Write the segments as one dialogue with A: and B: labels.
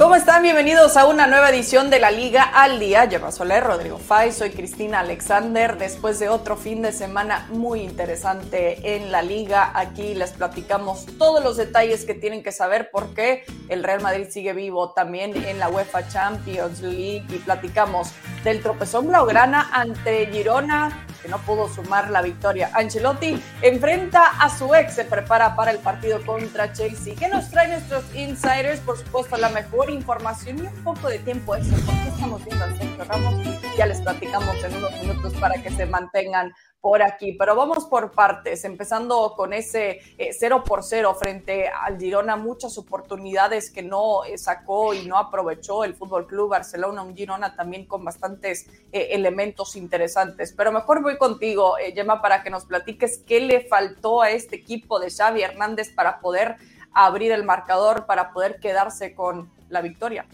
A: ¿Cómo están? Bienvenidos a una nueva edición de la Liga al Día. Yo Soler, Rodrigo Fay, soy Cristina Alexander. Después de otro fin de semana muy interesante en la Liga, aquí les platicamos todos los detalles que tienen que saber porque el Real Madrid sigue vivo también en la UEFA Champions League y platicamos del tropezón blaugrana ante Girona que no pudo sumar la victoria. Ancelotti enfrenta a su ex, se prepara para el partido contra Chelsea. ¿Qué nos trae nuestros insiders? Por supuesto, la mejor información y un poco de tiempo eso. ¿Por qué estamos viendo al Sergio Ramos? Ya les platicamos en unos minutos para que se mantengan por aquí. Pero vamos por partes, empezando con ese 0 eh, por 0 frente al Girona, muchas oportunidades que no eh, sacó y no aprovechó el Fútbol Club Barcelona, un Girona también con bastantes eh, elementos interesantes. Pero mejor voy contigo, Gemma, para que nos platiques qué le faltó a este equipo de Xavi Hernández para poder abrir el marcador, para poder quedarse con la victoria.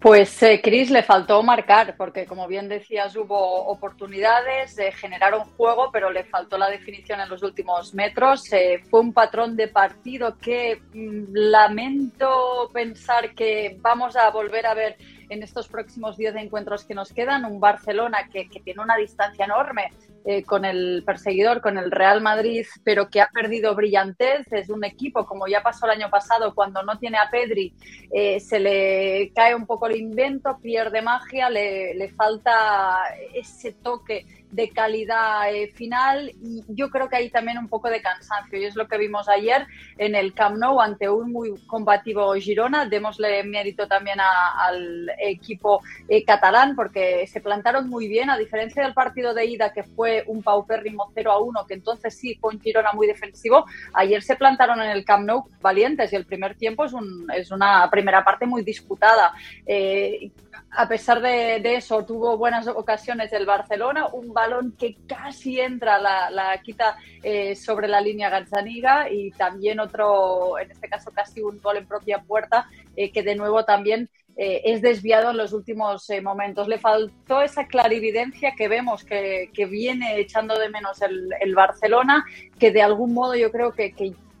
B: Pues eh, Chris le faltó marcar, porque como bien decías, hubo oportunidades, de generar un juego, pero le faltó la definición en los últimos metros. Eh, fue un patrón de partido que mm, lamento pensar que vamos a volver a ver en estos próximos 10 encuentros que nos quedan. Un Barcelona que, que tiene una distancia enorme eh, con el perseguidor, con el Real Madrid, pero que ha perdido brillantez. Es un equipo, como ya pasó el año pasado, cuando no tiene a Pedri, eh, se le cae un poco el invento, pierde magia, le, le falta ese toque de calidad eh, final y yo creo que hay también un poco de cansancio y es lo que vimos ayer en el Camp Nou ante un muy combativo Girona. Démosle mérito también al equipo eh, catalán porque se plantaron muy bien a diferencia del partido de ida que fue un paupérrimo 0 a 1 que entonces sí fue un Girona muy defensivo. Ayer se plantaron en el Camp Nou valientes y el primer tiempo es, un, es una primera parte muy disputada. Eh, a pesar de, eso, tuvo buenas ocasiones el Barcelona, un balón que casi entra, la, quita eh, sobre la línea Gazzaniga y también otro, en este caso casi un gol en propia puerta, eh, que de nuevo también eh, es desviado en los últimos momentos. Le faltó esa clarividencia que vemos que, viene echando de menos el, el, Barcelona, que de algún modo yo creo que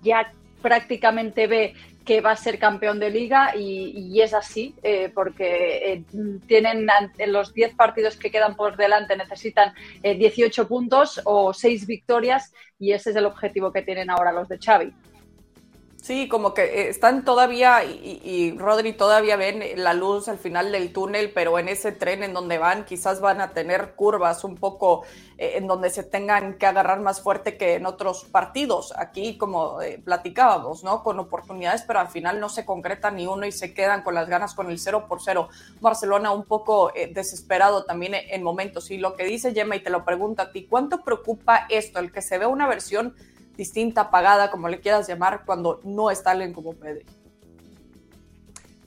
B: ya prácticamente ve que va a ser campeón de liga y, es así, eh, porque eh, tienen en los 10 partidos que quedan por delante necesitan 18 eh, puntos o 6 victorias y ese es el objetivo que tienen ahora los de Xavi.
A: Sí, como que eh, están todavía, y, Rodri todavía ven la luz al final del túnel, pero en ese tren en donde van quizás van a tener curvas un poco eh, en donde se tengan que agarrar más fuerte que en otros partidos. Aquí, como eh, platicábamos, ¿no? Con oportunidades, pero al final no se concreta ni uno y se quedan con las ganas con el 0 por 0. Barcelona un poco desesperado también en momentos. Y lo que dice Gemma, y te lo pregunto a ti, ¿cuánto preocupa esto, el que se ve una versión distinta, apagada, como le quieras llamar, cuando no está alguien como Pedri.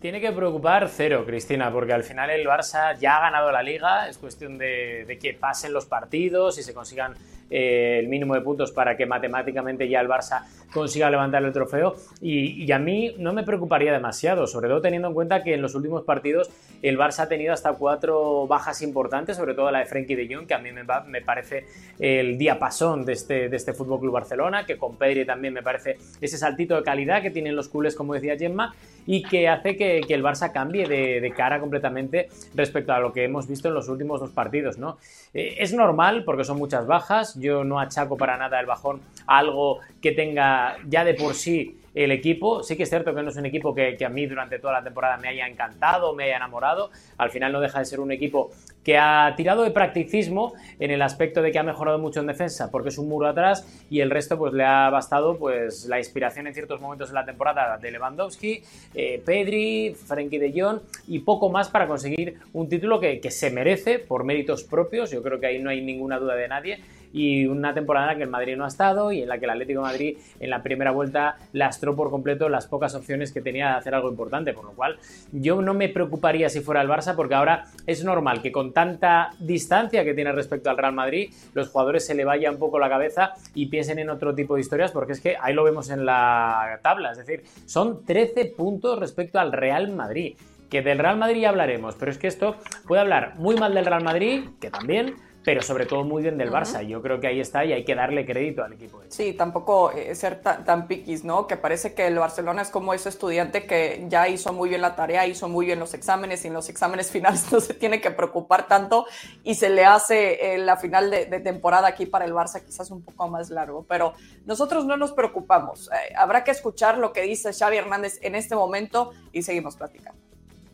C: Tiene que preocupar cero, Cristina, porque al final el Barça ya ha ganado la liga, es cuestión de que pasen los partidos y se consigan eh, el mínimo de puntos para que matemáticamente ya el Barça consiga levantar el trofeo. Y, a mí no me preocuparía demasiado, sobre todo teniendo en cuenta que en los últimos partidos el Barça ha tenido hasta cuatro bajas importantes, sobre todo la de Frenkie de Jong, que a mí me, parece el diapasón de este, de este Fútbol Club Barcelona, que con Pedri también me parece ese saltito de calidad que tienen los culés, como decía Gemma, y que hace que, el Barça cambie de, cara completamente respecto a lo que hemos visto en los últimos dos partidos. ¿no? Eh, es normal porque son muchas bajas, yo no achaco para nada el bajón a algo que tenga ya de por sí el equipo. Sí que es cierto que no es un equipo que, a mí durante toda la temporada me haya encantado, me haya enamorado. Al final no deja de ser un equipo que ha tirado de practicismo en el aspecto de que ha mejorado mucho en defensa, porque es un muro atrás y el resto pues le ha bastado pues la inspiración en ciertos momentos de la temporada de Lewandowski, eh, Pedri, Frenkie de Jong y poco más para conseguir un título que, que se merece por méritos propios. Yo creo que ahí no hay ninguna duda de nadie y una temporada en la que el Madrid no ha estado y en la que el Atlético Madrid en la primera vuelta lastró por completo las pocas opciones que tenía de hacer algo importante, por lo cual yo no me preocuparía si fuera el Barça porque ahora es normal que con tanta distancia que tiene respecto al Real Madrid los jugadores se le vaya un poco la cabeza y piensen en otro tipo de historias porque es que ahí lo vemos en la tabla, es decir, son 13 puntos respecto al Real Madrid que del Real Madrid ya hablaremos, pero es que esto puede hablar muy mal del Real Madrid, que también, pero sobre todo muy bien del Barça. Yo creo que ahí está y hay que darle crédito al equipo.
A: Sí, tampoco eh, ser tan, tan piquis, ¿no? Que parece que el Barcelona es como ese estudiante que ya hizo muy bien la tarea, hizo muy bien los exámenes y en los exámenes finales no se tiene que preocupar tanto y se le hace eh, la final de, temporada aquí para el Barça quizás un poco más largo. Pero nosotros no nos preocupamos. Eh, habrá que escuchar lo que dice Xavi Hernández en este momento y seguimos platicando.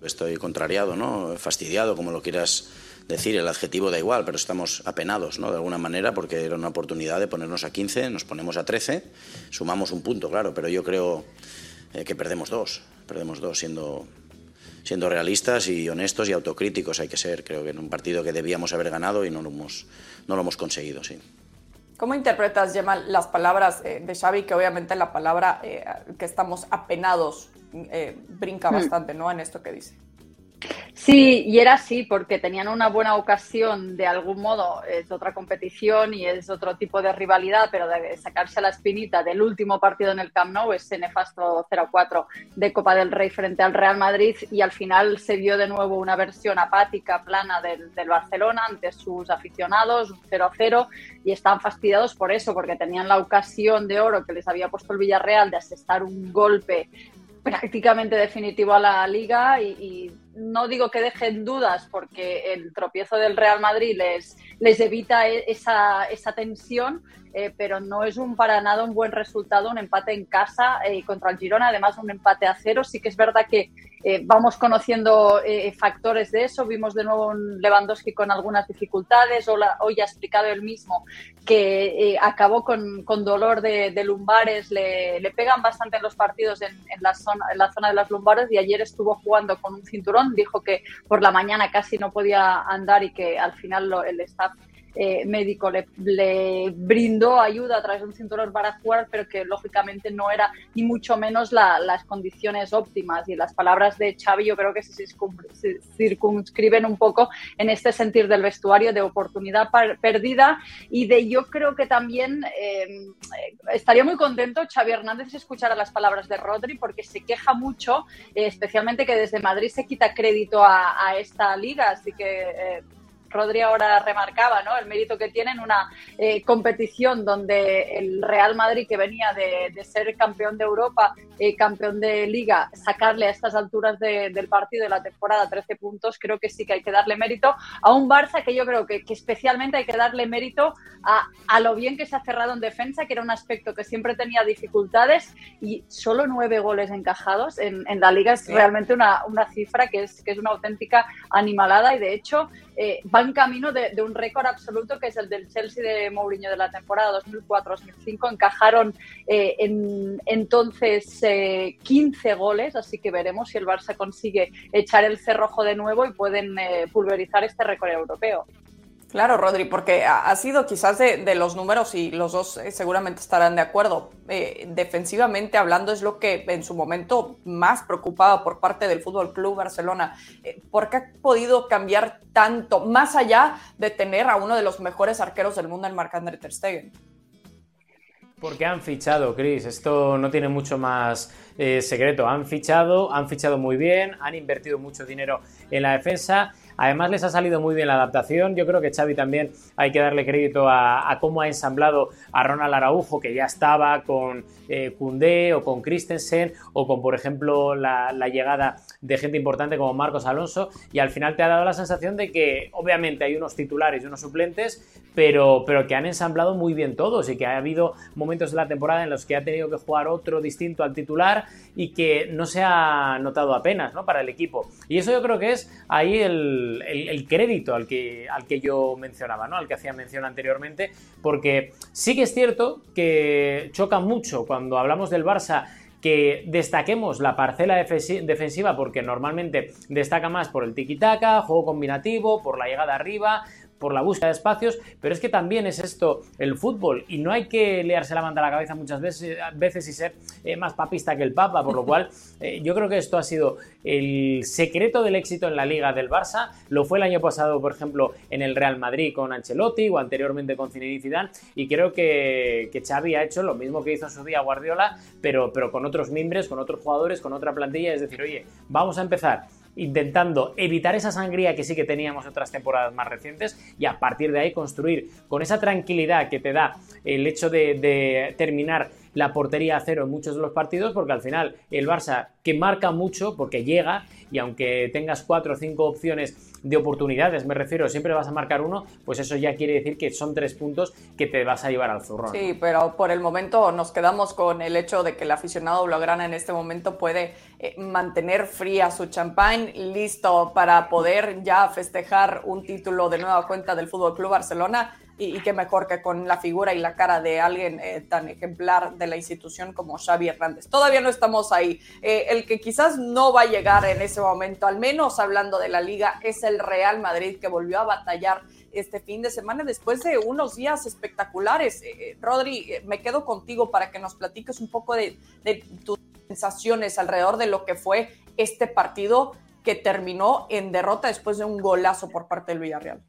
D: Estoy contrariado, ¿no? Fastidiado, como lo quieras decir, el adjetivo da igual, pero estamos apenados, ¿no? De alguna manera, porque era una oportunidad de ponernos a 15, nos ponemos a 13, sumamos un punto, claro, pero yo creo eh, que perdemos dos, perdemos dos siendo, siendo realistas y honestos y autocríticos hay que ser, creo que en un partido que debíamos haber ganado y no lo hemos, no lo hemos conseguido, sí.
A: ¿Cómo interpretas, Gemma, las palabras eh, de Xavi, que obviamente la palabra eh, que estamos apenados brinca hmm. bastante, ¿no? En esto que dice.
B: Sí, y era así porque tenían una buena ocasión de algún modo, es otra competición y es otro tipo de rivalidad, pero de sacarse la espinita del último partido en el Camp Nou, ese nefasto 0-4 de Copa del Rey frente al Real Madrid y al final se vio de nuevo una versión apática, plana del, del Barcelona ante sus aficionados, 0-0 y están fastidiados por eso, porque tenían la ocasión de oro que les había puesto el Villarreal de asestar un golpe prácticamente definitivo a la liga y, no digo que dejen dudas porque el tropiezo del Real Madrid les, les evita e, esa, esa tensión, eh, pero no es un para nada un buen resultado, un empate en casa eh, contra el Girona, además un empate a cero. Sí que es verdad que eh, vamos conociendo factores de eso. Vimos de nuevo un Lewandowski con algunas dificultades. hoy ha explicado él mismo que acabó con, con, dolor de, lumbares. Le, le, pegan bastante en los partidos en, en, la zona, en la zona de las lumbares y ayer estuvo jugando con un cinturón. Dijo que por la mañana casi no podía andar y que al final lo, el staff eh, médico le, brindó ayuda a través de un cinturón para jugar, pero que lógicamente no era ni mucho menos las condiciones óptimas. Y las palabras de Xavi yo creo que se, circunscriben un poco en este sentir del vestuario de oportunidad perdida y de yo creo que también em, estaría muy contento Xavi Hernández si escuchara las palabras de Rodri porque se queja mucho, eh, especialmente que desde Madrid se quita crédito a, esta liga, así que eh, Rodri ahora remarcaba, ¿no? El mérito que tiene en una eh, competición donde el Real Madrid, que venía de, ser campeón de Europa, eh, campeón de Liga, sacarle a estas alturas del partido de la temporada 13 puntos, creo que sí que hay que darle mérito a un Barça que yo creo que, especialmente hay que darle mérito a, lo bien que se ha cerrado en defensa, que era un aspecto que siempre tenía dificultades y solo nueve goles encajados en, la Liga es realmente una, cifra que es, que es una auténtica animalada y de hecho eh, va en camino de, un récord absoluto que es el del Chelsea de Mourinho de la temporada 2004-2005. Encajaron eh, en, entonces 15 eh, goles, así que veremos si el Barça consigue echar el cerrojo de nuevo y pueden pulverizar este récord europeo.
A: Claro, Rodri, porque ha sido quizás de, los números y los dos eh, seguramente estarán de acuerdo. Eh, defensivamente hablando es lo que en su momento más preocupaba por parte del Fútbol Club Barcelona. Eh, ¿Por qué ha podido cambiar tanto, más allá de tener a uno de los mejores arqueros del mundo en Marc-André Ter Stegen?
C: Porque han fichado, Chris. Esto no tiene mucho más secreto. Han fichado, han fichado muy bien, han invertido mucho dinero en la defensa Además les ha salido muy bien la adaptación. Yo creo que Xavi también hay que darle crédito a, cómo ha ensamblado a Ronald Araujo, que ya estaba con eh, o con Christensen o con, por ejemplo, la, llegada de gente importante como Marcos Alonso y al final te ha dado la sensación de que obviamente hay unos titulares y unos suplentes, pero, pero que han ensamblado muy bien todos y que ha habido momentos de la temporada en los que ha tenido que jugar otro distinto al titular y que no se ha notado apenas ¿no? para el equipo. Y eso yo creo que es ahí el, el, crédito al que, al que yo mencionaba, ¿no? al que hacía mención anteriormente, porque sí que es cierto que choca mucho cuando cuando hablamos del Barça que destaquemos la parcela defensiva porque normalmente destaca más por el tiki-taka, juego combinativo, por la llegada arriba, por la búsqueda de espacios, pero es que también es esto el fútbol y no hay que leerse la manta a la cabeza muchas veces, veces y ser eh, más papista que el Papa, por lo cual eh, yo creo que esto ha sido el secreto del éxito en la liga del Barça, lo fue el año pasado, por ejemplo, en el Real Madrid con Ancelotti o anteriormente con Zinedine Zidane y creo que, que Xavi ha hecho lo mismo que hizo en su día Guardiola, pero, pero con otros mimbres, con otros jugadores, con otra plantilla, es decir, oye, vamos a empezar intentando evitar esa sangría que sí que teníamos otras temporadas más recientes y a partir de ahí construir con esa tranquilidad que te da el hecho de, terminar la portería a cero en muchos de los partidos, porque al final el Barça que marca mucho, porque llega, y aunque tengas cuatro o cinco opciones de oportunidades, me refiero, siempre vas a marcar uno, pues eso ya quiere decir que son tres puntos que te vas a llevar al zurrón.
A: Sí, pero por el momento nos quedamos con el hecho de que el aficionado blaugrana en este momento puede eh, mantener fría su champán, listo para poder ya festejar un título de nueva cuenta del Fútbol Club Barcelona y, qué mejor que con la figura y la cara de alguien eh, tan ejemplar de la institución como Xavi Hernández. Todavía no estamos ahí. Eh, el que quizás no va a llegar en ese momento, al menos hablando de la liga, es el Real Madrid que volvió a batallar este fin de semana después de unos días espectaculares. Eh, Rodri, me quedo contigo para que nos platiques un poco de, de tus sensaciones alrededor de lo que fue este partido que terminó en derrota después de un golazo por parte del Villarreal.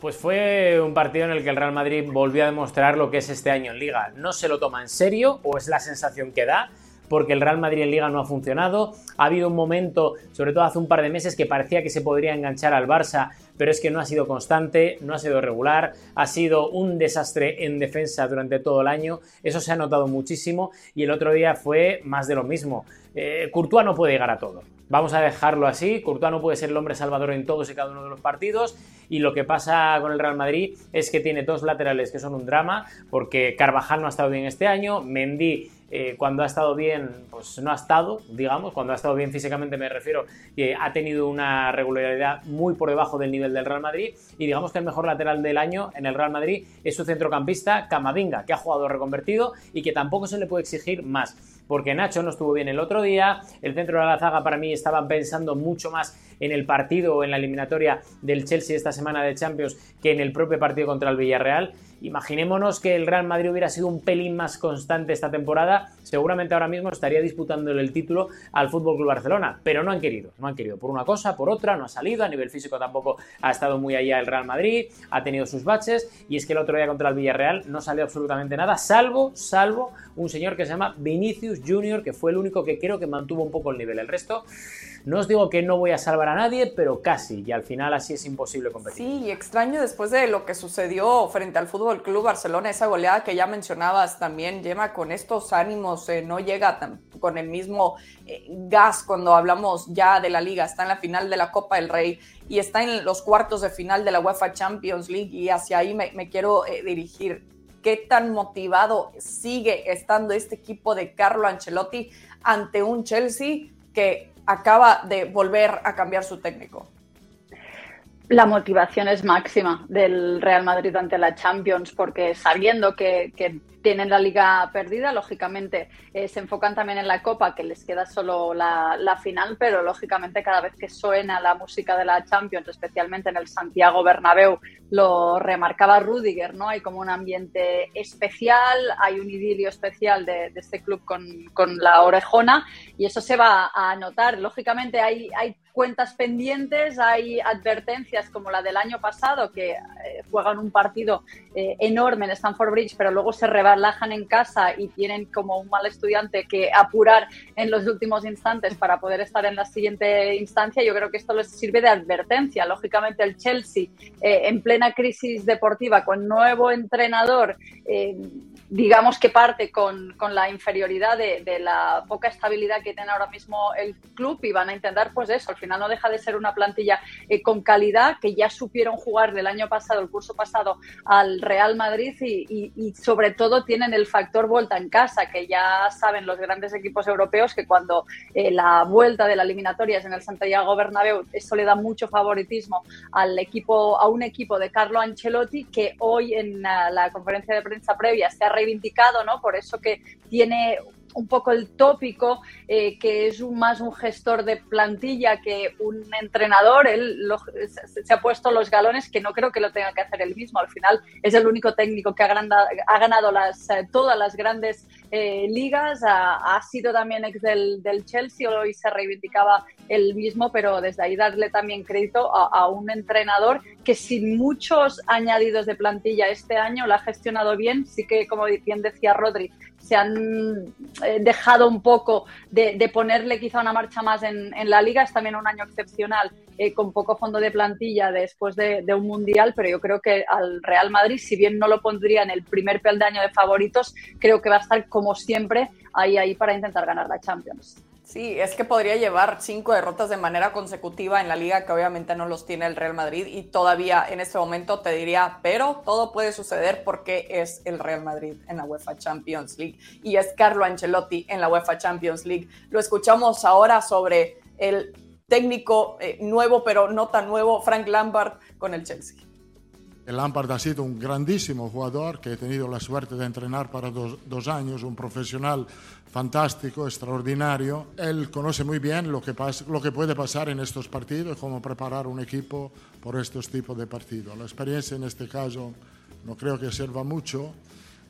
C: Pues fue un partido en el que el Real Madrid volvió a demostrar lo que es este año en Liga. No se lo toma en serio, o es la sensación que da, porque el Real Madrid en Liga no ha funcionado. Ha habido un momento, sobre todo hace un par de meses, que parecía que se podría enganchar al Barça, pero es que no ha sido constante, no ha sido regular, ha sido un desastre en defensa durante todo el año. Eso se ha notado muchísimo y el otro día fue más de lo mismo. Eh, Courtois no puede llegar a todo. Vamos a dejarlo así. Courtois no puede ser el hombre salvador en todos y cada uno de los partidos. Y lo que pasa con el Real Madrid es que tiene dos laterales que son un drama, porque Carvajal no ha estado bien este año, Mendy eh, cuando ha estado bien, pues no ha estado, digamos, cuando ha estado bien físicamente me refiero, ha tenido una regularidad muy por debajo del nivel del Real Madrid y digamos que el mejor lateral del año en el Real Madrid es su centrocampista Camavinga, que ha jugado reconvertido y que tampoco se le puede exigir más porque Nacho no estuvo bien el otro día, el centro de la zaga para mí estaban pensando mucho más en el partido o en la eliminatoria del Chelsea esta semana de Champions que en el propio partido contra el Villarreal. Imaginémonos que el Real Madrid hubiera sido un pelín más constante esta temporada, seguramente ahora mismo estaría disputándole el título al Fútbol Club Barcelona, pero no han querido, no han querido por una cosa, por otra, no ha salido, a nivel físico tampoco ha estado muy allá el Real Madrid, ha tenido sus baches y es que el otro día contra el Villarreal no salió absolutamente nada, salvo, salvo un señor que se llama Vinicius Junior, que fue el único que creo que mantuvo un poco el nivel. El resto no os digo que no voy a salvar a nadie, pero casi, y al final así es imposible competir.
A: Sí, extraño después de lo que sucedió frente al Fútbol Club Barcelona, esa goleada que ya mencionabas también, Lleva con estos ánimos, eh, no llega con el mismo eh, gas cuando hablamos ya de la liga, está en la final de la Copa del Rey y está en los cuartos de final de la UEFA Champions League y hacia ahí me, quiero eh, dirigir. ¿Qué tan motivado sigue estando este equipo de Carlo Ancelotti ante un Chelsea que acaba de volver a cambiar su técnico.
B: La motivación es máxima del Real Madrid ante la Champions, porque sabiendo que, tienen la liga perdida, lógicamente eh, se enfocan también en la Copa, que les queda solo la, final, pero lógicamente cada vez que suena la música de la Champions, especialmente en el Santiago Bernabéu, lo remarcaba Rudiger, ¿no? Hay como un ambiente especial, hay un idilio especial de, este club con, con, la orejona y eso se va a notar. Lógicamente hay cuentas pendientes, hay advertencias como la del año pasado, que eh, juegan un partido eh, enorme en Stanford Bridge, pero luego se relajan en casa y tienen como un mal estudiante que apurar en los últimos instantes para poder estar en la siguiente instancia. Yo creo que esto les sirve de advertencia. Lógicamente el Chelsea eh, en plena crisis deportiva con nuevo entrenador digamos que parte con, la inferioridad de, la poca estabilidad que tiene ahora mismo el club y van a intentar pues eso, al final no deja de ser una plantilla eh, con calidad que ya supieron jugar del año pasado, el curso pasado al Real Madrid y, sobre todo tienen el factor vuelta en casa, que ya saben los grandes equipos europeos que cuando eh, la vuelta de la eliminatoria es en el Santiago Bernabéu, eso le da mucho favoritismo al equipo, a un equipo de Carlo Ancelotti que hoy en la, conferencia de prensa previa se ha reivindicado, ¿no? Por eso que tiene un poco el tópico, eh, que es más un gestor de plantilla que un entrenador. Él se, ha puesto los galones que no creo que lo tenga que hacer él mismo. Al final es el único técnico que ha, ha ganado eh, todas las grandes eh, ligas. Ha, sido también ex del, Chelsea, hoy se reivindicaba él mismo, pero desde ahí darle también crédito a, a un entrenador que sin muchos añadidos de plantilla este año lo ha gestionado bien. Sí que, como bien decía Rodri, se han eh, dejado un poco de, ponerle quizá una marcha más en, la liga. Es también un año excepcional eh, con poco fondo de plantilla después de, un mundial, pero yo creo que al Real Madrid, si bien no lo pondría en el primer peldaño de favoritos, creo que va a estar como siempre ahí, ahí para intentar ganar la Champions.
A: Sí, es que podría llevar cinco derrotas de manera consecutiva en la liga, que obviamente no los tiene el Real Madrid, y todavía en este momento te diría, pero todo puede suceder porque es el Real Madrid en la UEFA Champions League y es Carlo Ancelotti en la UEFA Champions League. Lo escuchamos ahora sobre el técnico eh, nuevo, pero no tan nuevo, Frank Lampard con el Chelsea.
E: El Lampard ha sido un grandísimo jugador que he tenido la suerte de entrenar para dos, años, un profesional fantástico, extraordinario. Él conoce muy bien lo que, lo que puede pasar en estos partidos cómo preparar un equipo por estos tipos de partidos. La experiencia en este caso no creo que sirva mucho.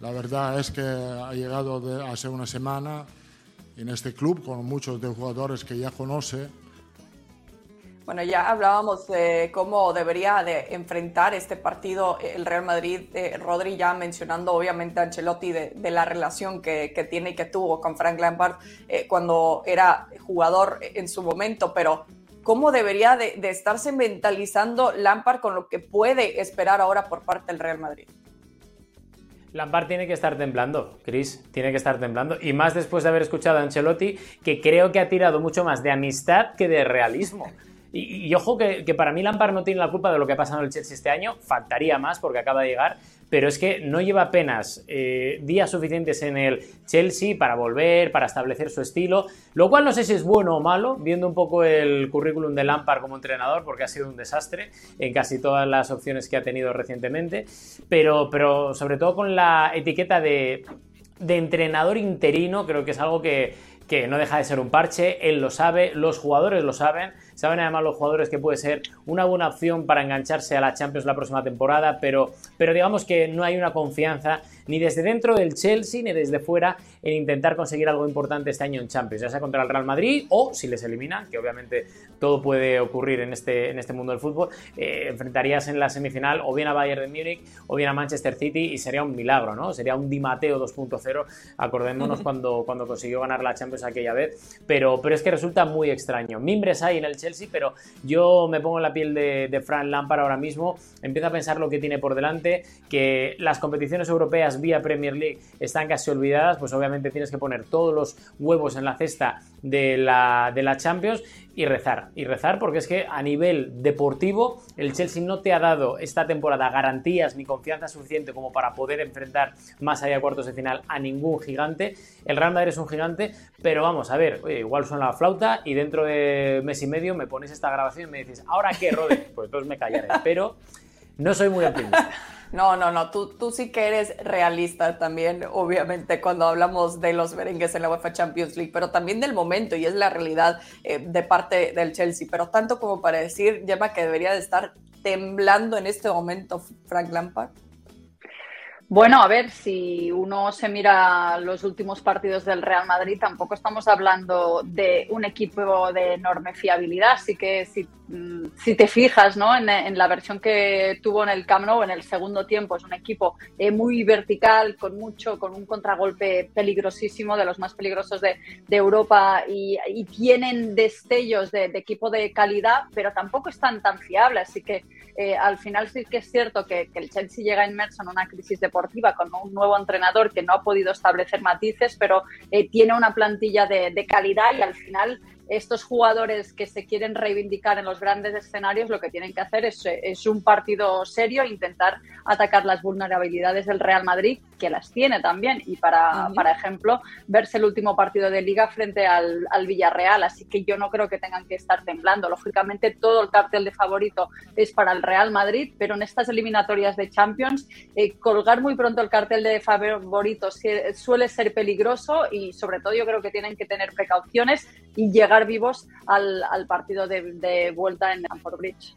E: La verdad es que ha llegado hace una semana en este club con muchos de jugadores que ya conoce
A: bueno, ya hablábamos de cómo debería de enfrentar este partido el Real Madrid. Eh, Rodri ya mencionando obviamente a Ancelotti de, la relación que, tiene y que tuvo con Frank Lampard eh, cuando era jugador en su momento, pero ¿cómo debería de, de, estarse mentalizando Lampard con lo que puede esperar ahora por parte del Real Madrid?
C: Lampard tiene que estar temblando, Chris, tiene que estar temblando. Y más después de haber escuchado a Ancelotti, que creo que ha tirado mucho más de amistad que de realismo. Y, ojo que, para mí Lampard no tiene la culpa de lo que ha pasado en el Chelsea este año, faltaría más porque acaba de llegar, pero es que no lleva apenas eh, días suficientes en el Chelsea para volver, para establecer su estilo, lo cual no sé si es bueno o malo, viendo un poco el currículum de Lampard como entrenador, porque ha sido un desastre en casi todas las opciones que ha tenido recientemente, pero, pero sobre todo con la etiqueta de, entrenador interino, creo que es algo que no deja de ser un parche, él lo sabe, los jugadores lo saben, saben además los jugadores que puede ser una buena opción para engancharse a la Champions la próxima temporada, pero, pero digamos que no hay una confianza ni desde dentro del Chelsea ni desde fuera en intentar conseguir algo importante este año en Champions, ya sea contra el Real Madrid o si les eliminan, que obviamente todo puede ocurrir en este, en este mundo del fútbol, eh, enfrentarías en la semifinal o bien a Bayern de Múnich o bien a Manchester City y sería un milagro, ¿no? Sería un Di Mateo 2.0, acordémonos cuando, cuando consiguió ganar la Champions aquella vez, pero, pero es que resulta muy extraño. Mimbres hay en el Chelsea, pero yo me pongo en la piel de, de Fran Lampard ahora mismo, empiezo a pensar lo que tiene por delante, que las competiciones europeas vía Premier League están casi olvidadas, pues obviamente tienes que poner todos los huevos en la cesta de la, de la Champions y rezar. Y rezar porque es que a nivel deportivo el Chelsea no te ha dado esta temporada garantías ni confianza suficiente como para poder enfrentar más allá de cuartos de final a ningún gigante. El Real Madrid es un gigante, pero vamos a ver, igual suena la flauta y dentro de mes y medio me pones esta grabación y me dices, ¿ahora qué, Rode? Pues entonces me callaré, pero no soy muy optimista.
A: No, no, no, tú, tú sí que eres realista también, obviamente, cuando hablamos de los merengues en la UEFA Champions League, pero también del momento, y es la realidad eh, de parte del Chelsea, pero tanto como para decir, Gemma, que debería de estar temblando en este momento Frank Lampard.
B: Bueno, a ver, si uno se mira los últimos partidos del Real Madrid, tampoco estamos hablando de un equipo de enorme fiabilidad. Así que si, mm, te fijas ¿no? en, la versión que tuvo en el Camp Nou en el segundo tiempo, es un equipo eh, muy vertical, con mucho, con un contragolpe peligrosísimo, de los más peligrosos de, Europa, y, tienen destellos de, equipo de calidad, pero tampoco están tan fiables. Así que eh, al final sí que es cierto que, que el Chelsea llega inmerso en una crisis de con un nuevo entrenador que no ha podido establecer matices, pero eh, tiene una plantilla de, de calidad y al final estos jugadores que se quieren reivindicar en los grandes escenarios lo que tienen que hacer es, un partido serio, intentar atacar las vulnerabilidades del Real Madrid, que las tiene también, y para, para ejemplo, verse el último partido de liga frente al, Villarreal, así que yo no creo que tengan que estar temblando. Lógicamente todo el cartel de favorito es para el Real Madrid, pero en estas eliminatorias de Champions, eh, colgar muy pronto el cartel de favorito suele ser peligroso y sobre todo yo creo que tienen que tener precauciones y llegar vivos al, partido de, vuelta en Stamford Bridge.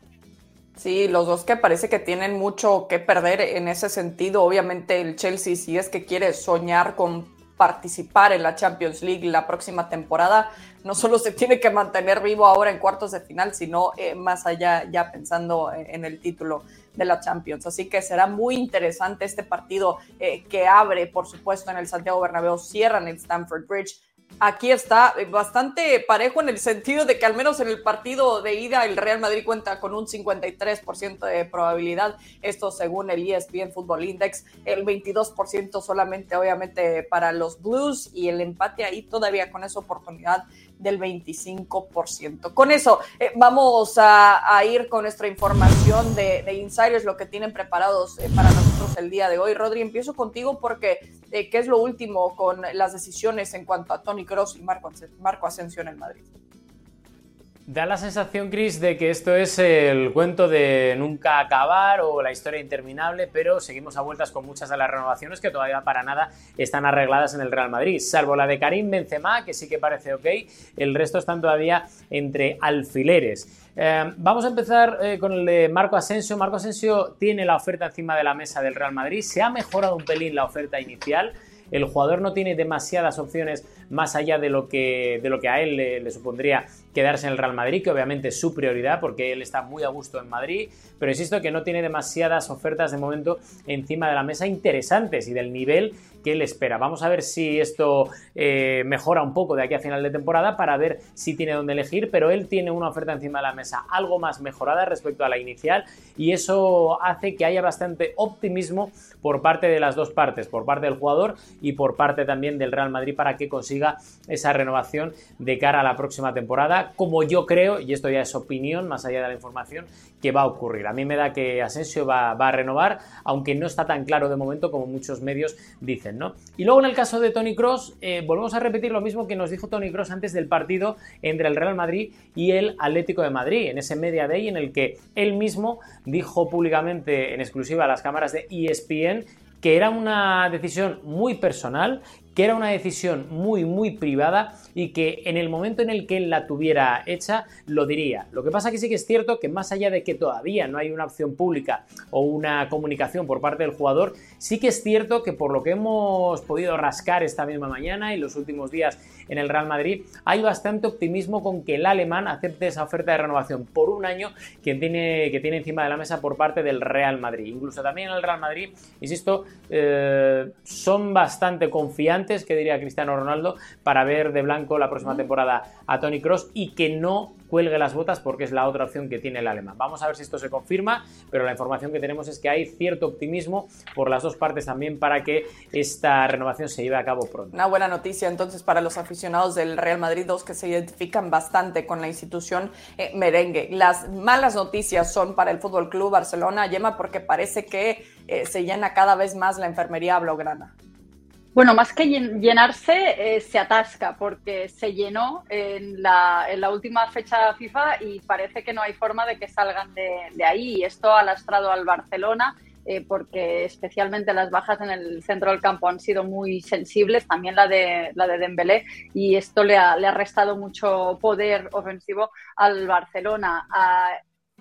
A: Sí, los dos que parece que tienen mucho que perder en ese sentido. Obviamente el Chelsea, si es que quiere soñar con participar en la Champions League la próxima temporada, no solo se tiene que mantener vivo ahora en cuartos de final, sino eh, más allá ya pensando en el título de la Champions. Así que será muy interesante este partido eh, que abre, por supuesto, en el Santiago Bernabéu, cierran en Stamford Bridge aquí está eh, bastante parejo en el sentido de que al menos en el partido de ida el Real Madrid cuenta con un 53% de probabilidad, esto según el ESPN Football Index, el 22% solamente obviamente para los Blues y el empate ahí todavía con esa oportunidad del 25%. Con eso eh, vamos a, ir con nuestra información de, de, insiders, lo que tienen preparados eh, para nosotros el día de hoy. Rodri, empiezo contigo porque eh, ¿qué es lo último con las decisiones en cuanto a Tony Cross y Marco, Marco Asensio en el Madrid?
C: Da la sensación, Chris, de que esto es el cuento de nunca acabar o la historia interminable, pero seguimos a vueltas con muchas de las renovaciones que todavía para nada están arregladas en el Real Madrid, salvo la de Karim Benzema, que sí que parece ok, el resto están todavía entre alfileres. Eh, vamos a empezar eh, con el de Marco Asensio. Marco Asensio tiene la oferta encima de la mesa del Real Madrid, se ha mejorado un pelín la oferta inicial. El jugador no tiene demasiadas opciones más allá de lo que, de lo que a él le, supondría quedarse en el Real Madrid, que obviamente es su prioridad porque él está muy a gusto en Madrid, pero insisto que no tiene demasiadas ofertas de momento encima de la mesa interesantes y del nivel que él espera. Vamos a ver si esto eh, mejora un poco de aquí a final de temporada para ver si tiene dónde elegir, pero él tiene una oferta encima de la mesa algo más mejorada respecto a la inicial y eso hace que haya bastante optimismo por parte de las dos partes, por parte del jugador y por parte también del Real Madrid para que consiga esa renovación de cara a la próxima temporada, como yo creo, y esto ya es opinión más allá de la información, que va a ocurrir. A mí me da que Asensio va, a renovar, aunque no está tan claro de momento como muchos medios dicen, ¿no? Y luego en el caso de Tony Cross, eh, volvemos a repetir lo mismo que nos dijo Tony Cross antes del partido entre el Real Madrid y el Atlético de Madrid, en ese media day en el que él mismo dijo públicamente en exclusiva a las cámaras de ESPN que era una decisión muy personal, que era una decisión muy, muy privada y que en el momento en el que él la tuviera hecha, lo diría. Lo que pasa que sí que es cierto que más allá de que todavía no hay una opción pública o una comunicación por parte del jugador, sí que es cierto que por lo que hemos podido rascar esta misma mañana y los últimos días en el Real Madrid, hay bastante optimismo con que el alemán acepte esa oferta de renovación por un año que tiene, que tiene encima de la mesa por parte del Real Madrid. Incluso también el Real Madrid, insisto, eh, son bastante confiantes que diría Cristiano Ronaldo, para ver de blanco la próxima temporada a Tony Cross y que no cuelgue las botas porque es la otra opción que tiene el alemán. Vamos a ver si esto se confirma, pero la información que tenemos es que hay cierto optimismo por las dos partes también para que esta renovación se lleve a cabo pronto.
A: Una buena noticia entonces para los aficionados del Real Madrid, dos que se identifican bastante con la institución eh, merengue. Las malas noticias son para el Fútbol Club Barcelona, Yema, porque parece que eh, se llena cada vez más la enfermería blaugrana.
B: Bueno, más que llenarse, eh, se atasca porque se llenó en la, en la, última fecha FIFA y parece que no hay forma de que salgan de, ahí. Esto ha lastrado al Barcelona eh, porque especialmente las bajas en el centro del campo han sido muy sensibles, también la de, la de Dembélé, y esto le ha, le ha restado mucho poder ofensivo al Barcelona. A,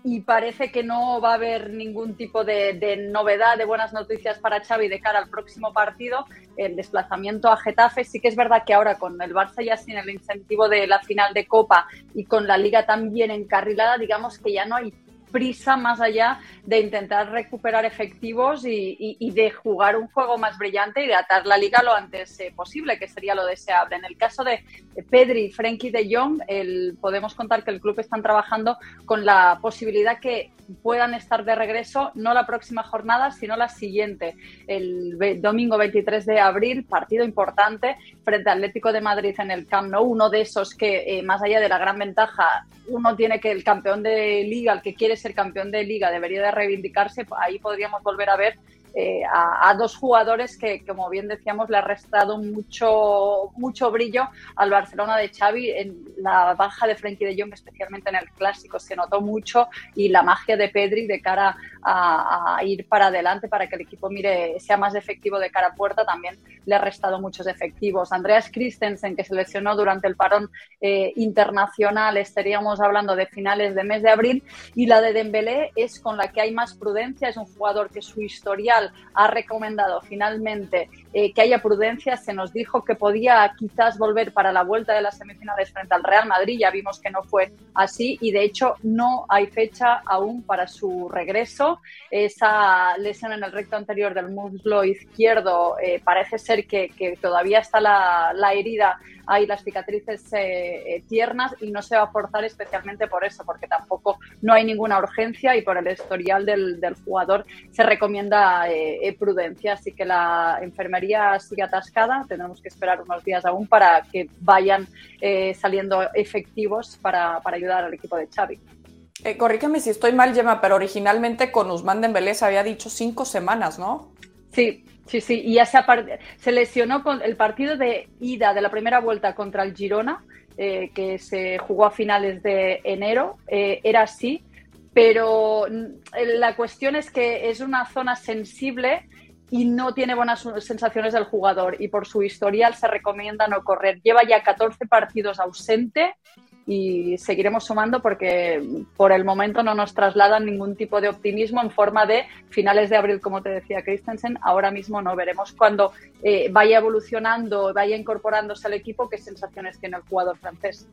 B: y parece que no va a haber ningún tipo de, novedad, de buenas noticias para Xavi de cara al próximo partido, el desplazamiento a Getafe. Sí que es verdad que ahora con el Barça ya sin el incentivo de la final de Copa y con la liga también encarrilada, digamos que ya no hay prisa más allá de intentar recuperar efectivos y, de jugar un juego más brillante y de atar la liga lo antes eh, posible, que sería lo deseable. En el caso de Pedri y Frenkie de Jong, el, podemos contar que el club están trabajando con la posibilidad que puedan estar de regreso no la próxima jornada, sino la siguiente, el domingo 23 de abril, partido importante frente al Atlético de Madrid en el Camp Nou, uno de esos que, eh, más allá de la gran ventaja, uno tiene que el campeón de liga, el que quiere ser campeón de liga, debería de reivindicarse, ahí podríamos volver a ver eh, a, dos jugadores que, como bien decíamos, le ha restado mucho, mucho brillo al Barcelona de Xavi. En la baja de Frenkie de Jong, especialmente en el clásico, se notó mucho y la magia de Pedri de cara a, ir para adelante para que el equipo mire sea más efectivo de cara a puerta también le ha restado muchos efectivos. Andreas Christensen, que se lesionó durante el parón eh, internacional, estaríamos hablando de finales de mes de abril, y la de Dembélé es con la que hay más prudencia, es un jugador que su historial Ha recomendado finalmente eh, que haya prudencia, se nos dijo que podía quizás volver para la vuelta de las semifinales frente al Real Madrid, ya vimos que no fue así y de hecho no hay fecha aún para su regreso. Esa lesión en el recto anterior del muslo izquierdo eh, parece ser que, todavía está la, herida, hay las cicatrices eh, tiernas y no se va a forzar especialmente por eso, porque tampoco no hay ninguna urgencia y por el historial del, jugador se recomienda prudencia, así que la enfermería sigue atascada. Tendremos que esperar unos días aún para que vayan eh, saliendo efectivos para, para, ayudar al equipo de Xavi.
A: Eh, corrígeme si estoy mal, Gemma, pero originalmente con Usman Dembélé se había dicho cinco semanas, ¿no?
B: Sí, sí, sí. Y ya se, se lesionó con el partido de ida de la primera vuelta contra el Girona, eh, que se jugó a finales de enero. Eh, era así, pero mm, la cuestión es que es una zona sensible y no tiene buenas sensaciones del jugador y por su historial se recomienda no correr. Lleva ya 14 partidos ausente y seguiremos sumando porque por el momento no nos trasladan ningún tipo de optimismo en forma de finales de abril, como te decía Christensen. Ahora mismo no veremos cuando eh, vaya evolucionando, vaya incorporándose al equipo qué sensaciones tiene el jugador francés.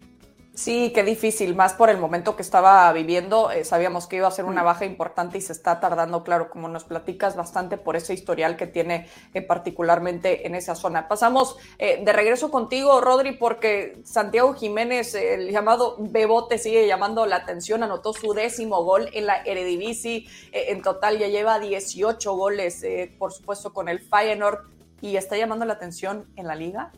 A: Sí, qué difícil, más por el momento que estaba viviendo. Eh, sabíamos que iba a ser una mm. baja importante y se está tardando, claro, como nos platicas, bastante por ese historial que tiene eh, particularmente en esa zona. Pasamos eh, de regreso contigo, Rodri, porque Santiago Jiménez, el llamado Bebote, sigue llamando la atención. Anotó su décimo gol en la Eredivisie. en total ya lleva 18 goles, por supuesto, con el Feyenoord y está llamando la atención en la liga.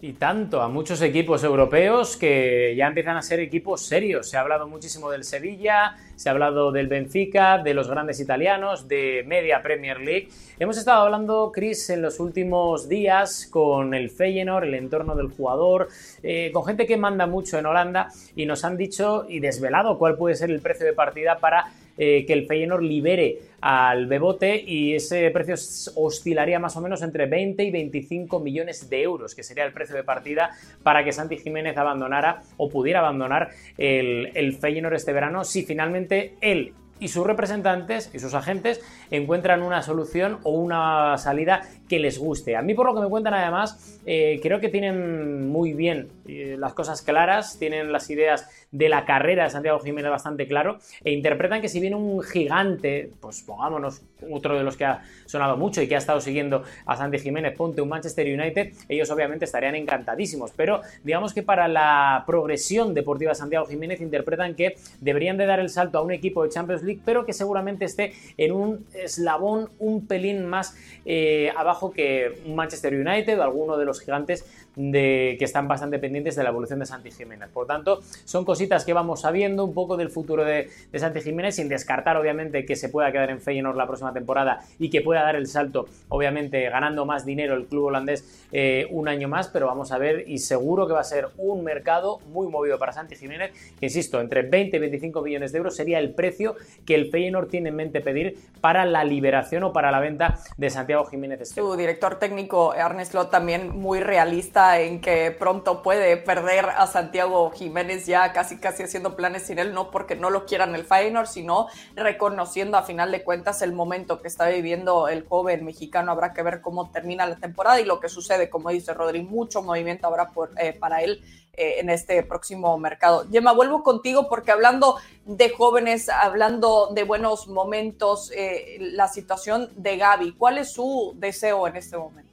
C: Y tanto a muchos equipos europeos que ya empiezan a ser equipos serios. Se ha hablado muchísimo del Sevilla, se ha hablado del Benfica, de los grandes italianos, de media Premier League. Hemos estado hablando, Chris, en los últimos días con el Feyenoord, el entorno del jugador, eh, con gente que manda mucho en Holanda y nos han dicho y desvelado cuál puede ser el precio de partida para eh, que el Feyenoord libere al Bebote y ese precio oscilaría más o menos entre 20 y 25 millones de euros, que sería el precio de partida para que Santi Jiménez abandonara o pudiera abandonar el, el Feyenoord este verano si finalmente él y sus representantes y sus agentes encuentran una solución o una salida que les guste. A mí, por lo que me cuentan, además, eh, creo que tienen muy bien las cosas claras, tienen las ideas de la carrera de Santiago Jiménez bastante claro e interpretan que si viene un gigante, pues pongámonos otro de los que ha sonado mucho y que ha estado siguiendo a Santi Jiménez, ponte un Manchester United, ellos obviamente estarían encantadísimos, pero digamos que para la progresión deportiva de Santiago Jiménez interpretan que deberían de dar el salto a un equipo de Champions League, pero que seguramente esté en un eslabón un pelín más eh, abajo que un Manchester United o alguno de los gigantes de, que están bastante pendientes de la evolución de Santi Jiménez. Por tanto, son cositas que vamos sabiendo un poco del futuro de, de Santi Jiménez, sin descartar obviamente que se pueda quedar en Feyenoord la próxima temporada y que pueda dar el salto, obviamente ganando más dinero el club holandés eh, un año más, pero vamos a ver y seguro que va a ser un mercado muy movido para Santi Jiménez, que insisto, entre 20 y 25 millones de euros sería el precio que el Feyenoord tiene en mente pedir para la liberación o para la venta de Santiago Jiménez.
A: Su director técnico, Ernest Lott, también muy realista en que pronto puede perder a Santiago Jiménez ya casi casi haciendo planes sin él, no porque no lo quieran el Feyenoord, sino reconociendo a final de cuentas el momento que está viviendo el joven mexicano. Habrá que ver cómo termina la temporada y lo que sucede, como dice Rodri, mucho movimiento habrá eh, para él eh, en este próximo mercado. Yema, vuelvo contigo porque hablando de jóvenes, hablando de buenos momentos, eh, la situación de Gaby, ¿cuál es su deseo en este momento?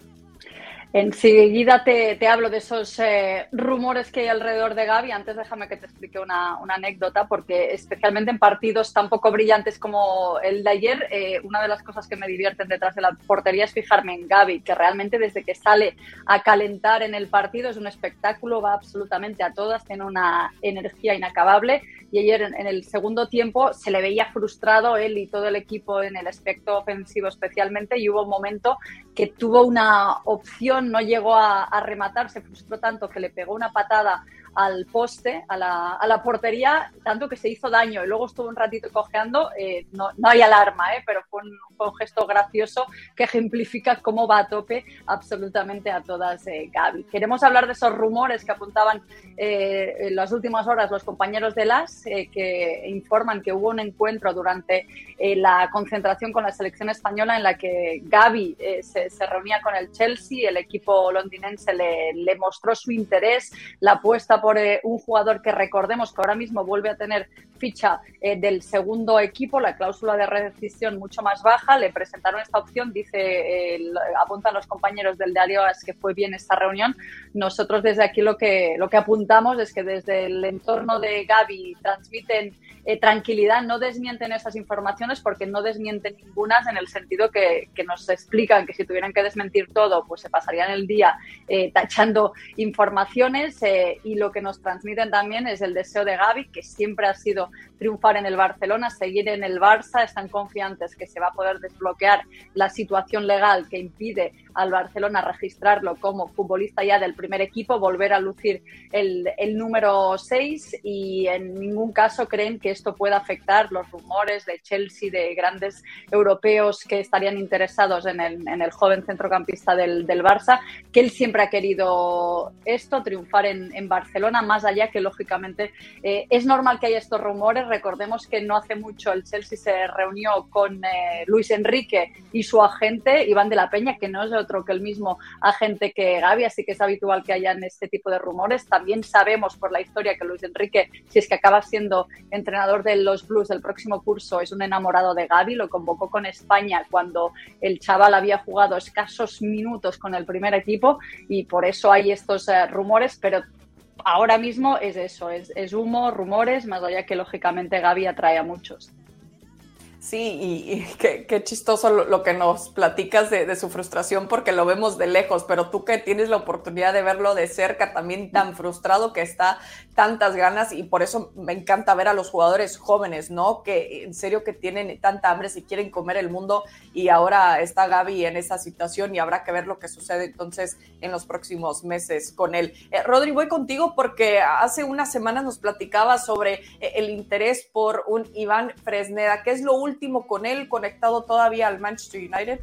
B: Enseguida te, te hablo de esos eh, rumores que hay alrededor de Gaby. Antes déjame que te explique una, anécdota, porque especialmente en partidos tan poco brillantes como el de ayer, eh, una de las cosas que me divierten detrás de la portería es fijarme en Gaby, que realmente desde que sale a calentar en el partido es un espectáculo, va absolutamente a todas, tiene una energía inacabable. Y ayer en, el segundo tiempo se le veía frustrado él y todo el equipo en el aspecto ofensivo especialmente, y hubo un momento que tuvo una opción no llegó a, rematar, se frustró tanto que le pegó una patada al poste, a la, a la, portería, tanto que se hizo daño y luego estuvo un ratito cojeando. Eh, no, no, hay alarma, eh, pero fue un, fue un, gesto gracioso que ejemplifica cómo va a tope absolutamente a todas eh, Gaby. Queremos hablar de esos rumores que apuntaban en las últimas horas los compañeros de LAS, que informan que hubo un encuentro durante la concentración con la selección española en la que Gaby se, se, reunía con el Chelsea, el equipo londinense le, le mostró su interés, la apuesta por un jugador que recordemos que ahora mismo vuelve a tener ficha eh, del segundo equipo, la cláusula de rescisión mucho más baja, le presentaron esta opción, dice, eh, apuntan los compañeros del diario es que fue bien esta reunión. Nosotros desde aquí lo que, lo que apuntamos es que desde el entorno de Gaby transmiten eh, tranquilidad, no desmienten esas informaciones porque no desmienten ninguna en el sentido que, que, nos explican que si tuvieran que desmentir todo, pues se pasarían el día eh, tachando informaciones eh, y lo que nos transmiten también es el deseo de Gaby, que siempre ha sido triunfar en el Barcelona, seguir en el Barça, están confiantes que se va a poder desbloquear la situación legal que impide al Barcelona registrarlo como futbolista ya del primer equipo, volver a lucir el, el número 6 y en ningún caso creen que esto pueda afectar los rumores de Chelsea, de grandes europeos que estarían interesados en el, en el joven centrocampista del, del, Barça, que él siempre ha querido esto, triunfar en, en Barcelona, más allá que lógicamente eh, es normal que haya estos rumores. Recordemos que no hace mucho el Chelsea se reunió con eh, Luis Enrique y su agente, Iván de la Peña, que no es otro que el mismo agente que Gaby, así que es habitual que hayan este tipo de rumores. También sabemos por la historia que Luis Enrique, si es que acaba siendo entrenador de los Blues del próximo curso, es un enamorado de Gaby, lo convocó con España cuando el chaval había jugado escasos minutos con el primer equipo y por eso hay estos uh, rumores, pero ahora mismo es eso, es, es humo, rumores, más allá que lógicamente Gaby atrae a muchos.
A: Sí, y, qué, chistoso lo, que nos platicas de, de, su frustración porque lo vemos de lejos, pero tú que tienes la oportunidad de verlo de cerca, también tan frustrado que está, tantas ganas y por eso me encanta ver a los jugadores jóvenes, ¿no? Que en serio que tienen tanta hambre si quieren comer el mundo y ahora está Gaby en esa situación y habrá que ver lo que sucede entonces en los próximos meses con él. Eh, Rodri, voy contigo porque hace unas semanas nos platicaba sobre eh, el interés por un Iván Fresneda, que es lo último último con él conectado todavía al Manchester United?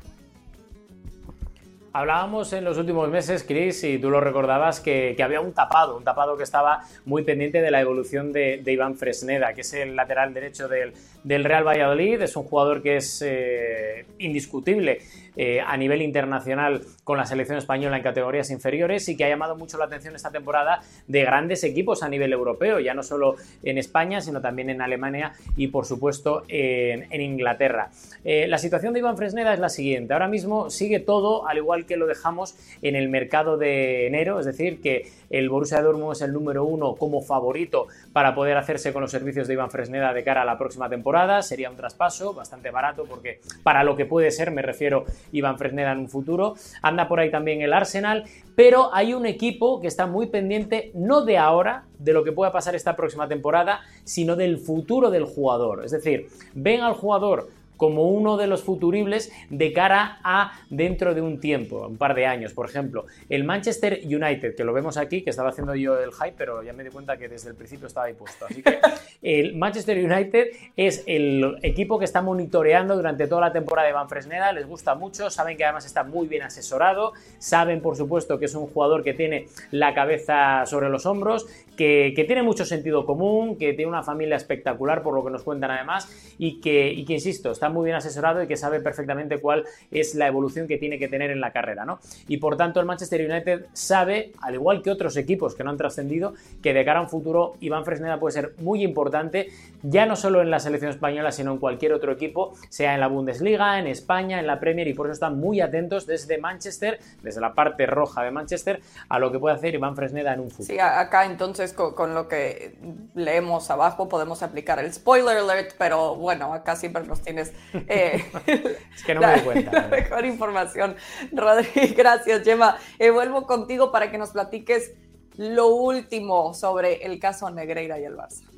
C: Hablábamos en los últimos meses, Chris, y tú lo recordabas, que, había un tapado, un tapado que estaba muy pendiente de la evolución de, Iván Fresneda, que es el lateral derecho del, del, Real Valladolid. Es un jugador que es eh, indiscutible eh, a nivel internacional con la selección española en categorías inferiores y que ha llamado mucho la atención esta temporada de grandes equipos a nivel europeo, ya no solo en España, sino también en Alemania y por supuesto en, Inglaterra. Eh, la situación de Iván Fresneda es la siguiente, ahora mismo sigue todo al igual que lo dejamos en el mercado de enero, es decir, que el Borussia Dortmund es el número uno como favorito para poder hacerse con los servicios de Iván Fresneda de cara a la próxima temporada, sería un traspaso bastante barato porque para lo que puede ser, me refiero Iván Fresneda en un futuro. Anda por ahí también el Arsenal, pero hay un equipo que está muy pendiente no de ahora, de lo que pueda pasar esta próxima temporada, sino del futuro del jugador. Es decir, ven al jugador como uno de los futuribles de cara a dentro de un tiempo, un par de años, por ejemplo. El Manchester United, que lo vemos aquí, que estaba haciendo yo el hype, pero ya me di cuenta que desde el principio estaba ahí puesto. Así que el Manchester United es el equipo que está monitoreando durante toda la temporada de Van Fresneda, les gusta mucho, saben que además está muy bien asesorado, saben por supuesto que es un jugador que tiene la cabeza sobre los hombros, que, tiene mucho sentido común, que tiene una familia espectacular por lo que nos cuentan además y que, y que insisto, está muy bien asesorado y que sabe perfectamente cuál es la evolución que tiene que tener en la carrera, ¿no? Y por tanto el Manchester United sabe, al igual que otros equipos que no han trascendido, que de cara a un futuro Iván Fresneda puede ser muy importante, ya no solo en la selección española, sino en cualquier otro equipo, sea en la Bundesliga, en España, en la Premier, y por eso están muy atentos desde Manchester, desde la parte roja de Manchester, a lo que puede hacer Iván Fresneda en un futuro.
A: Sí, acá entonces con, con lo que leemos abajo podemos aplicar el spoiler alert, pero bueno, acá siempre nos tienes eh,
C: es que no me doy cuenta.
A: La mejor información. Rodri, gracias, Gemma. Eh, vuelvo contigo para que nos platiques lo último sobre el caso Negreira y el Barça.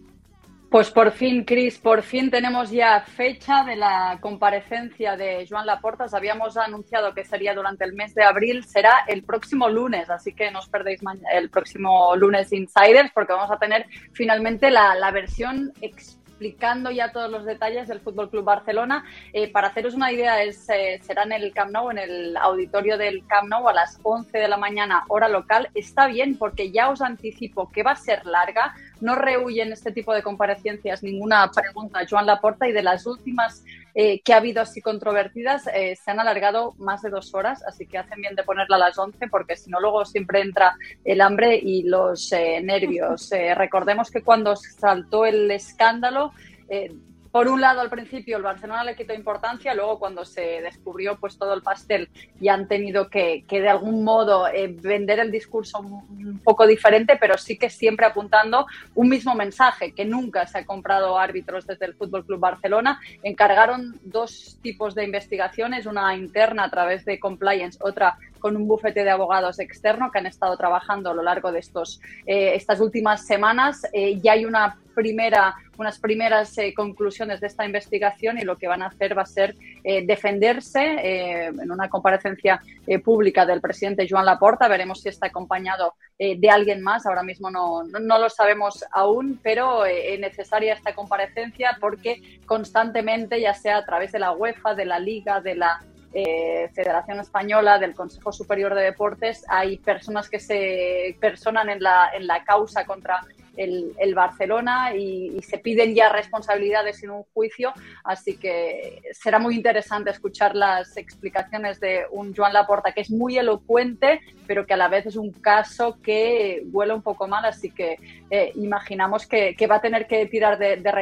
B: Pues por fin, Cris, por fin tenemos ya fecha de la comparecencia de Joan Laporta. habíamos anunciado que sería durante el mes de abril, será el próximo lunes, así que no os perdéis el próximo lunes Insiders porque vamos a tener finalmente la, la versión explicando ya todos los detalles del Fútbol Club Barcelona. Eh, para haceros una idea, es, eh, será en el Camp Nou, en el auditorio del Camp Nou a las 11 de la mañana, hora local. Está bien porque ya os anticipo que va a ser larga. No rehuyen este tipo de comparecencias ninguna pregunta Joan Laporta y de las últimas eh, que ha habido así controvertidas eh, se han alargado más de dos horas, así que hacen bien de ponerla a las 11 porque si no luego siempre entra el hambre y los eh, nervios. recordemos que cuando saltó el escándalo, por un lado, al principio el Barcelona le quitó importancia, luego cuando se descubrió pues todo el pastel y han tenido que, de algún modo eh, vender el discurso un, poco diferente, pero sí que siempre apuntando un mismo mensaje, que nunca se ha comprado árbitros desde el Fútbol Club Barcelona. Encargaron dos tipos de investigaciones, una interna a través de compliance, otra con un bufete de abogados externo que han estado trabajando a lo largo de estos, eh, estas últimas semanas. Eh, ya hay una primera, unas primeras eh, conclusiones de esta investigación y lo que van a hacer va a ser defenderse en una comparecencia pública del presidente Joan Laporta. Veremos si está acompañado de alguien más. Ahora mismo no, no, lo sabemos aún, pero es necesaria esta comparecencia porque constantemente, ya sea a través de la UEFA, de la Liga, de la Federación Española, del Consejo Superior de Deportes, hay personas que se personan en la, en la causa contra el, Barcelona y, se piden ya responsabilidades en un juicio, así que será muy interesante escuchar las explicaciones de un Joan Laporta que es muy elocuente, pero que a la vez es un caso que huele un poco mal, así que eh, imaginamos que, va a tener que tirar de, de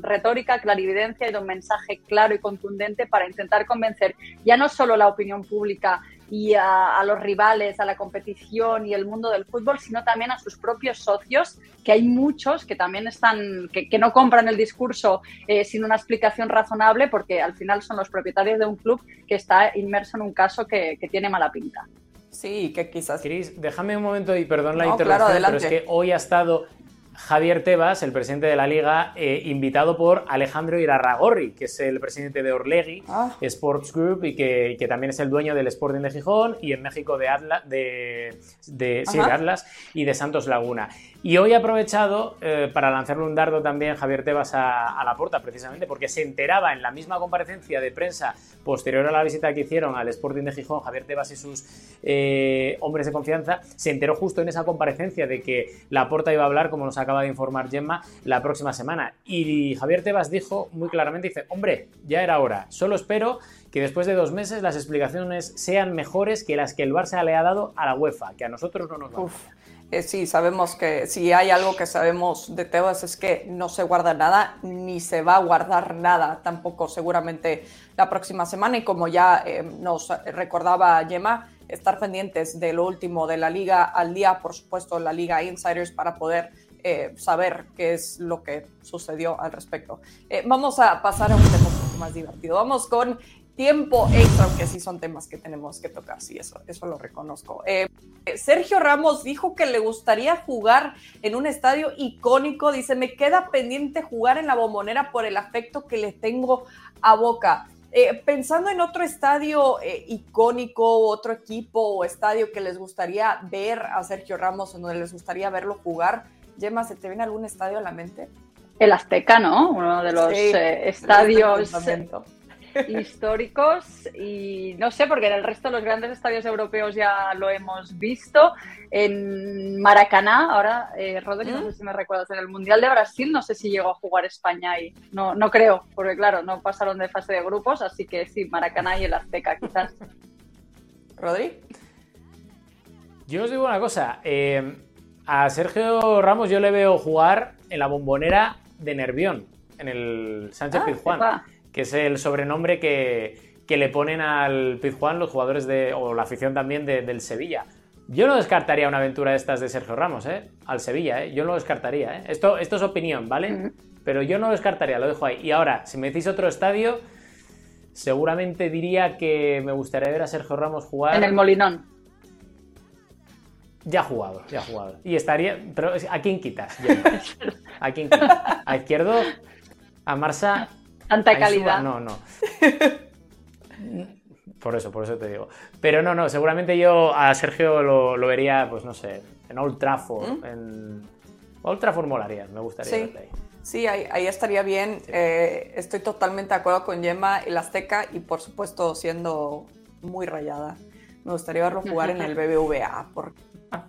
B: retórica, clarividencia y de un mensaje claro y contundente para intentar convencer ya no solo la opinión pública y a, los rivales, a la competición y el mundo del fútbol, sino también a sus propios socios, que hay muchos que también están, que, no compran el discurso eh, sin una explicación razonable, porque al final son los propietarios de un club que está inmerso en un caso que, tiene mala pinta.
A: Sí, que quizás.
C: Cris, déjame un momento y perdón la interrupción, pero es que hoy ha estado Javier Tebas, el presidente de la liga, eh, invitado por Alejandro Irarragorri, que es el presidente de Orlegui ah. Sports Group y que, también es el dueño del Sporting de Gijón y en México de Atlas, de, de Atlas y de Santos Laguna. Y hoy ha aprovechado eh, para lanzarle un dardo también Javier Tebas a, la puerta, precisamente porque se enteraba en la misma comparecencia de prensa posterior a la visita que hicieron al Sporting de Gijón, Javier Tebas y sus eh, hombres de confianza, se enteró justo en esa comparecencia de que la puerta iba a hablar, como nos acaba de informar Gemma, la próxima semana. Y Javier Tebas dijo muy claramente, dice, hombre, ya era hora, solo espero que después de dos meses las explicaciones sean mejores que las que el Barça le ha dado a la UEFA, que a nosotros no nos van.
A: Eh, sí, sabemos que si hay algo que sabemos de Tebas es que no se guarda nada, ni se va a guardar nada tampoco seguramente la próxima semana. Y como ya eh, nos recordaba Gemma, estar pendientes de lo último de la liga al día, por supuesto, la liga Insiders para poder eh, saber qué es lo que sucedió al respecto. vamos a pasar a un tema un poco más divertido. Vamos con tiempo extra, aunque sí son temas que tenemos que tocar, sí, eso, eso lo reconozco. Eh, Sergio Ramos dijo que le gustaría jugar en un estadio icónico, dice, me queda pendiente jugar en la bombonera por el afecto que le tengo a Boca. Eh, pensando en otro estadio eh, icónico, otro equipo o estadio que les gustaría ver a Sergio Ramos, en donde les gustaría verlo jugar, Gemma, ¿se te viene algún estadio a la mente?
B: El Azteca, ¿no? Uno de los estadios históricos y no sé, porque en el resto de los grandes estadios europeos ya lo hemos visto. En Maracaná, ahora, eh, Rodri, no sé si me recuerdas, en el Mundial de Brasil, no sé si llegó a jugar España ahí. No, no creo, porque claro, no pasaron de fase de grupos, así que sí, Maracaná y el Azteca, quizás.
A: Rodri.
C: Yo os digo una cosa, eh, a Sergio Ramos yo le veo jugar en la bombonera de Nervión, en el Sánchez ah, Pizjuán que es el sobrenombre que, le ponen al Pizjuán los jugadores de, o la afición también del Sevilla. Yo no descartaría una aventura de estas de Sergio Ramos, ¿eh? Al Sevilla, ¿eh? Yo no lo descartaría, ¿eh? Esto, esto es opinión, ¿vale? Pero yo no lo descartaría, lo dejo ahí. Y ahora, si me decís otro estadio, seguramente diría que me gustaría ver a Sergio Ramos jugar...
B: En el Molinón.
C: Ya ha jugado, ya ha jugado. Y estaría. Pero ¿a quién quitas? ¿A quién? ¿A izquierdo? ¿A Marsa?
B: Tanta calidad.
C: No, no. Por eso, por eso te digo. Pero no, no, seguramente yo a Sergio lo, vería, pues no sé, en Old Trafford. ¿Mm? En Old Trafford molaría, me gustaría
A: sí. ahí. Sí, ahí, estaría bien. Eh, estoy totalmente de acuerdo con Gemma, el Azteca y por supuesto siendo muy rayada. Me gustaría verlo jugar en el BBVA, porque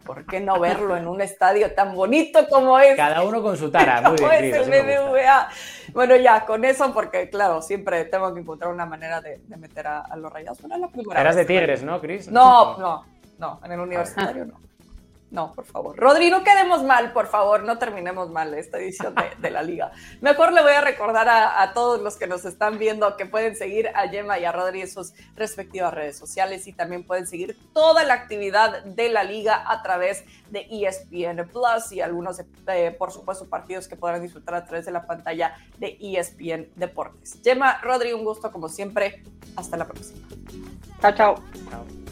A: ¿Por qué no verlo en un estadio tan bonito como es?
C: Cada uno con su tara, muy bien.
A: Es el BBVA. Bueno, ya, con eso, porque claro, siempre tengo que encontrar una manera de, meter a, los rayados. Bueno, la primera
C: Eras de Tigres, ¿no, Cris?
A: No, no, no, en el universitario no. No, por favor. Rodri, no quedemos mal, por favor, no terminemos mal esta edición de, la liga. Mejor le voy a recordar a, todos los que nos están viendo que pueden seguir a Gemma y a Rodri en sus respectivas redes sociales y también pueden seguir toda la actividad de la liga a través de ESPN Plus y algunos, eh, por supuesto, partidos que podrán disfrutar a través de la pantalla de ESPN Deportes. Gemma, Rodri, un gusto como siempre. Hasta la próxima.
B: Chao, chao. Chao.